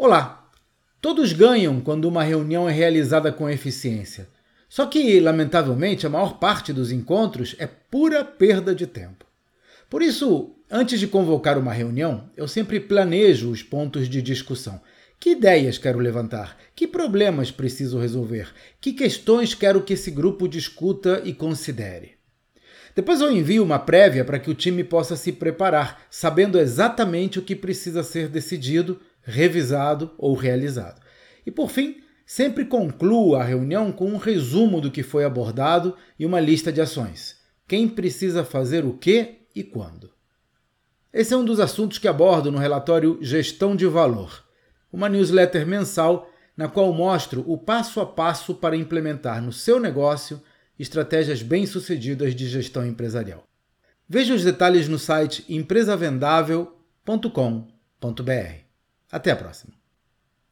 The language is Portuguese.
Olá! Todos ganham quando uma reunião é realizada com eficiência. Só que, lamentavelmente, a maior parte dos encontros é pura perda de tempo. Por isso, antes de convocar uma reunião, eu sempre planejo os pontos de discussão. Que ideias quero levantar? Que problemas preciso resolver? Que questões quero que esse grupo discuta e considere? Depois eu envio uma prévia para que o time possa se preparar, sabendo exatamente o que precisa ser decidido revisado ou realizado. E por fim, sempre concluo a reunião com um resumo do que foi abordado e uma lista de ações. Quem precisa fazer o que e quando. Esse é um dos assuntos que abordo no relatório Gestão de Valor, uma newsletter mensal na qual mostro o passo a passo para implementar no seu negócio estratégias bem-sucedidas de gestão empresarial. Veja os detalhes no site empresavendável.com.br. Até a próxima!